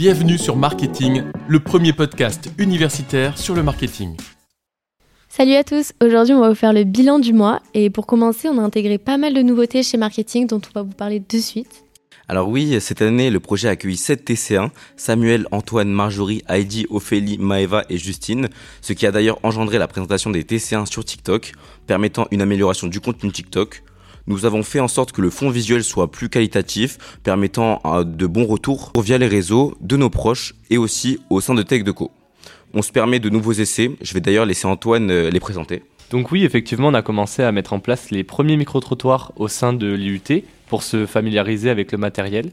Bienvenue sur Marketing, le premier podcast universitaire sur le marketing. Salut à tous, aujourd'hui on va vous faire le bilan du mois et pour commencer on a intégré pas mal de nouveautés chez Marketing dont on va vous parler de suite. Alors oui, cette année, le projet a accueilli 7 TC1, Samuel, Antoine, Marjorie, Heidi, Ophélie, Maeva et Justine, ce qui a d'ailleurs engendré la présentation des TC1 sur TikTok, permettant une amélioration du contenu TikTok, nous avons fait en sorte que le fond visuel soit plus qualitatif, permettant euh, de bons retours via les réseaux de nos proches et aussi au sein de Tech Deco. On se permet de nouveaux essais, je vais d'ailleurs laisser Antoine euh, les présenter. Donc oui, effectivement, on a commencé à mettre en place les premiers micro-trottoirs au sein de l'IUT pour se familiariser avec le matériel.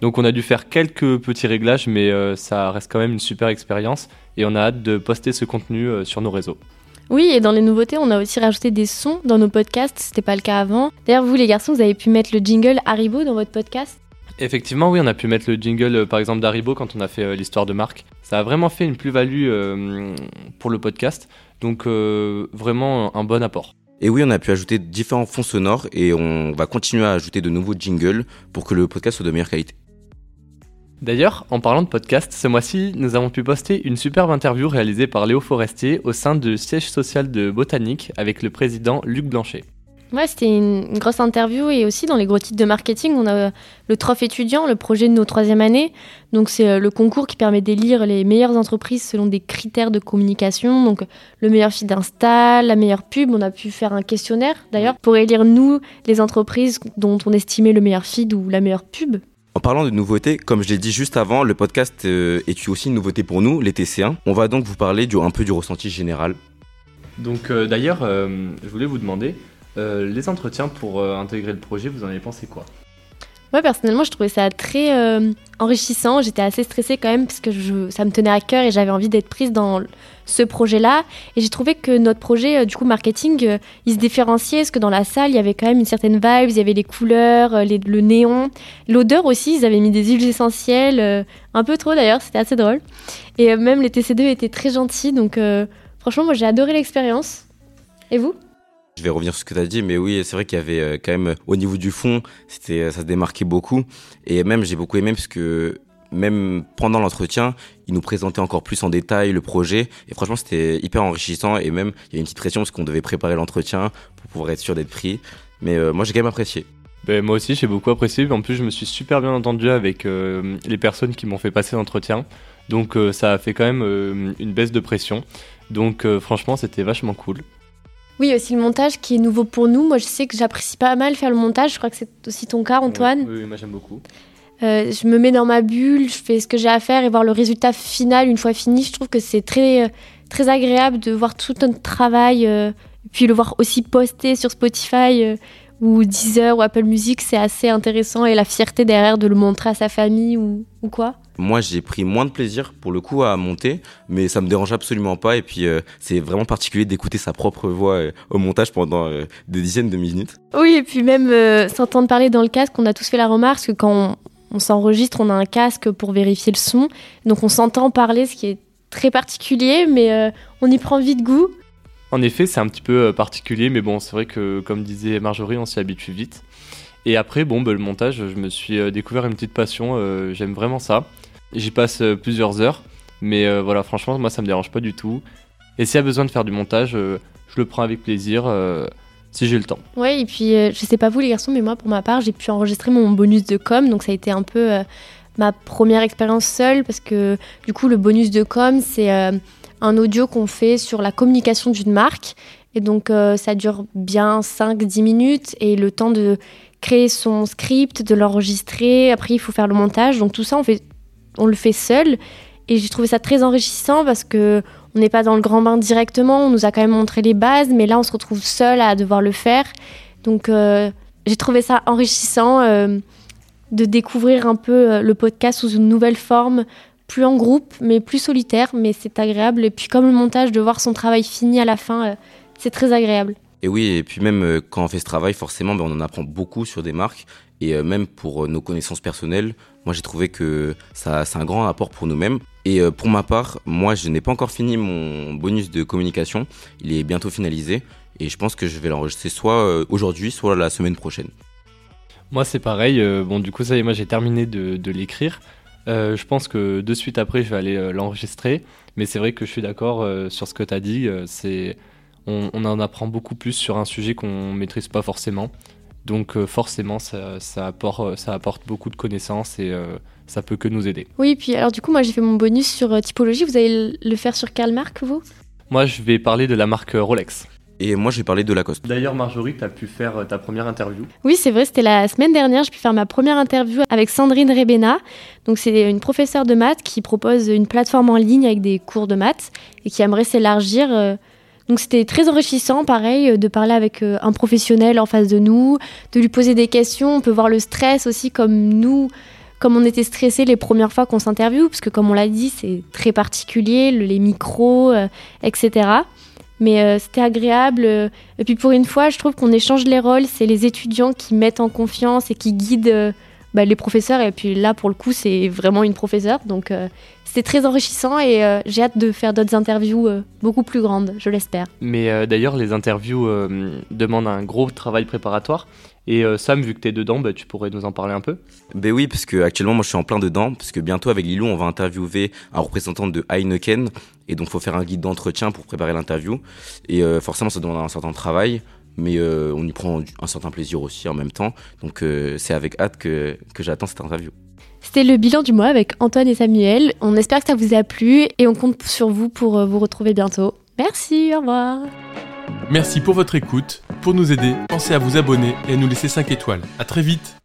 Donc on a dû faire quelques petits réglages, mais euh, ça reste quand même une super expérience et on a hâte de poster ce contenu sur nos réseaux. Oui, et dans les nouveautés, on a aussi rajouté des sons dans nos podcasts, c'était pas le cas avant. D'ailleurs, vous les garçons, vous avez pu mettre le jingle Haribo dans votre podcast Effectivement, oui, on a pu mettre le jingle euh, par exemple d'Haribo quand on a fait euh, l'histoire de Marc. Ça a vraiment fait une plus-value euh, pour le podcast, donc vraiment un bon apport. Et oui, on a pu ajouter différents fonds sonores et on va continuer à ajouter de nouveaux jingles pour que le podcast soit de meilleure qualité. D'ailleurs, en parlant de podcast, ce mois-ci, nous avons pu poster une superbe interview réalisée par Léo Forestier au sein du siège social de Botanique avec le président Luc Blanchet. Ouais, c'était une grosse interview et aussi dans les gros titres de marketing, on a le Trophée étudiant, le projet de nos troisième années. Donc c'est euh, le concours qui permet d'élire les meilleures entreprises selon des critères de communication. Donc le meilleur feed Insta, la meilleure pub. On a pu faire un questionnaire d'ailleurs pour élire nous les entreprises dont on estimait le meilleur feed ou la meilleure pub. En parlant de nouveautés, comme je l'ai dit juste avant, le podcast euh, est aussi une nouveauté pour nous, les TC1. On va donc vous parler un peu du ressenti général. Donc euh, d'ailleurs, euh, je voulais vous demander, les entretiens pour intégrer le projet, vous en avez pensé quoi? Moi personnellement, je trouvais ça très euh, enrichissant. J'étais assez stressée quand même parce que je, ça me tenait à cœur et j'avais envie d'être prise dans ce projet-là. Et j'ai trouvé que notre projet, euh, du coup marketing, euh, il se différenciait parce que dans la salle, il y avait quand même une certaine vibe. Il y avait les couleurs, le néon, l'odeur aussi. Ils avaient mis des huiles essentielles, un peu trop d'ailleurs. C'était assez drôle. Et même les TC2 étaient très gentils. Donc franchement, moi j'ai adoré l'expérience. Et vous? Je vais revenir sur ce que tu as dit, mais oui, c'est vrai qu'il y avait euh, quand même, au niveau du fond, c'était, ça se démarquait beaucoup. Et même, j'ai beaucoup aimé parce que même pendant l'entretien, il nous présentait encore plus en détail le projet. Et franchement, c'était hyper enrichissant. Et même, il y a une petite pression parce qu'on devait préparer l'entretien pour pouvoir être sûr d'être pris. Mais euh, moi, j'ai quand même apprécié. Ben, moi aussi, j'ai beaucoup apprécié. En plus, je me suis super bien entendu avec euh, les personnes qui m'ont fait passer l'entretien. Donc, ça a fait quand même une baisse de pression. Donc, franchement, c'était vachement cool. Oui, aussi le montage qui est nouveau pour nous. Moi, je sais que j'apprécie pas mal faire le montage. Je crois que c'est aussi ton cas, Antoine. Oui, moi j'aime beaucoup. Euh, je me mets dans ma bulle, je fais ce que j'ai à faire et voir le résultat final une fois fini. Je trouve que c'est très, euh, très agréable de voir tout notre travail, euh, et puis le voir aussi posté sur Spotify ou Deezer ou Apple Music, c'est assez intéressant et la fierté derrière de le montrer à sa famille ou, ou quoi. Moi, j'ai pris moins de plaisir pour le coup à monter, mais ça me dérange absolument pas. Et puis, euh, c'est vraiment particulier d'écouter sa propre voix euh, au montage pendant euh, des dizaines de minutes. Oui, et puis même s'entendre parler dans le casque, on a tous fait la remarque que quand on, on s'enregistre, on a un casque pour vérifier le son. Donc, on s'entend parler, ce qui est très particulier, mais on y prend vite goût. En effet, c'est un petit peu particulier, mais bon, c'est vrai que, comme disait Marjorie, on s'y habitue vite. Et après, bon, bah, le montage, je me suis découvert une petite passion, j'aime vraiment ça. J'y passe euh, plusieurs heures, mais euh, voilà, franchement, moi ça me dérange pas du tout. Et s'il y a besoin de faire du montage, euh, je le prends avec plaisir si j'ai le temps. Ouais, et puis je sais pas vous les garçons, mais moi pour ma part, j'ai pu enregistrer mon bonus de com, donc ça a été un peu ma première expérience seule parce que du coup le bonus de com c'est un audio qu'on fait sur la communication d'une marque et donc ça dure bien 5-10 minutes et le temps de créer son script, de l'enregistrer, après il faut faire le montage, donc tout ça on fait on le fait seul. Et j'ai trouvé ça très enrichissant parce que on n'est pas dans le grand bain directement, on nous a quand même montré les bases, mais là on se retrouve seul à devoir le faire. Donc euh, j'ai trouvé ça enrichissant euh, de découvrir un peu euh, le podcast sous une nouvelle forme, plus en groupe, mais plus solitaire, mais c'est agréable. Et puis comme le montage, de voir son travail fini à la fin, c'est très agréable. Et oui, et puis même quand on fait ce travail, forcément, ben, on en apprend beaucoup sur des marques. Et même pour nos connaissances personnelles, moi, j'ai trouvé que ça, c'est un grand apport pour nous-mêmes. Et euh, pour ma part, moi, je n'ai pas encore fini mon bonus de communication. Il est bientôt finalisé. Et je pense que je vais l'enregistrer soit euh, aujourd'hui, soit la semaine prochaine. Moi, c'est pareil. Euh, bon, du coup, ça y est, moi, j'ai terminé de, l'écrire. je pense que de suite après, je vais aller l'enregistrer. Mais c'est vrai que je suis d'accord sur ce que tu as dit. c'est on, en apprend beaucoup plus sur un sujet qu'on maîtrise pas forcément. Donc forcément, ça, apporte, ça apporte beaucoup de connaissances et ça peut que nous aider. Oui, puis alors du coup, moi j'ai fait mon bonus sur euh, typologie. Vous allez le faire sur quelle marque, vous? Moi, je vais parler de la marque Rolex. Et moi, je vais parler de Lacoste. D'ailleurs, Marjorie, tu as pu faire euh, ta première interview. Oui, c'est vrai, c'était la semaine dernière. J'ai pu faire ma première interview avec Sandrine Rebena. Donc, c'est une professeure de maths qui propose une plateforme en ligne avec des cours de maths et qui aimerait s'élargir. Euh. Donc, c'était très enrichissant, pareil, de parler avec un professionnel en face de nous, de lui poser des questions. On peut voir le stress aussi, comme nous comme on était stressé les premières fois qu'on s'interviewe, parce que comme on l'a dit, c'est très particulier, les micros, euh, etc. Mais euh, c'était agréable. Et puis pour une fois, je trouve qu'on échange les rôles. C'est les étudiants qui mettent en confiance et qui guident euh, bah, les professeurs. Et puis là, pour le coup, c'est vraiment une professeure. Donc c'est très enrichissant et j'ai hâte de faire d'autres interviews beaucoup plus grandes, je l'espère. Mais d'ailleurs, les interviews demandent un gros travail préparatoire. Et euh, Sam, vu que tu es dedans, bah, tu pourrais nous en parler un peu Ben oui, parce que actuellement, moi, je suis en plein dedans, parce que bientôt, avec Lilou, on va interviewer un représentant de Heineken, et donc, faut faire un guide d'entretien pour préparer l'interview. Et euh, forcément, ça demande un certain travail, mais euh, on y prend un certain plaisir aussi en même temps. Donc, c'est avec hâte que, que j'attends cette interview. C'était le bilan du mois avec Antoine et Samuel. On espère que ça vous a plu et on compte sur vous pour vous retrouver bientôt. Merci, au revoir. Merci pour votre écoute. Pour nous aider, pensez à vous abonner et à nous laisser 5 étoiles. A très vite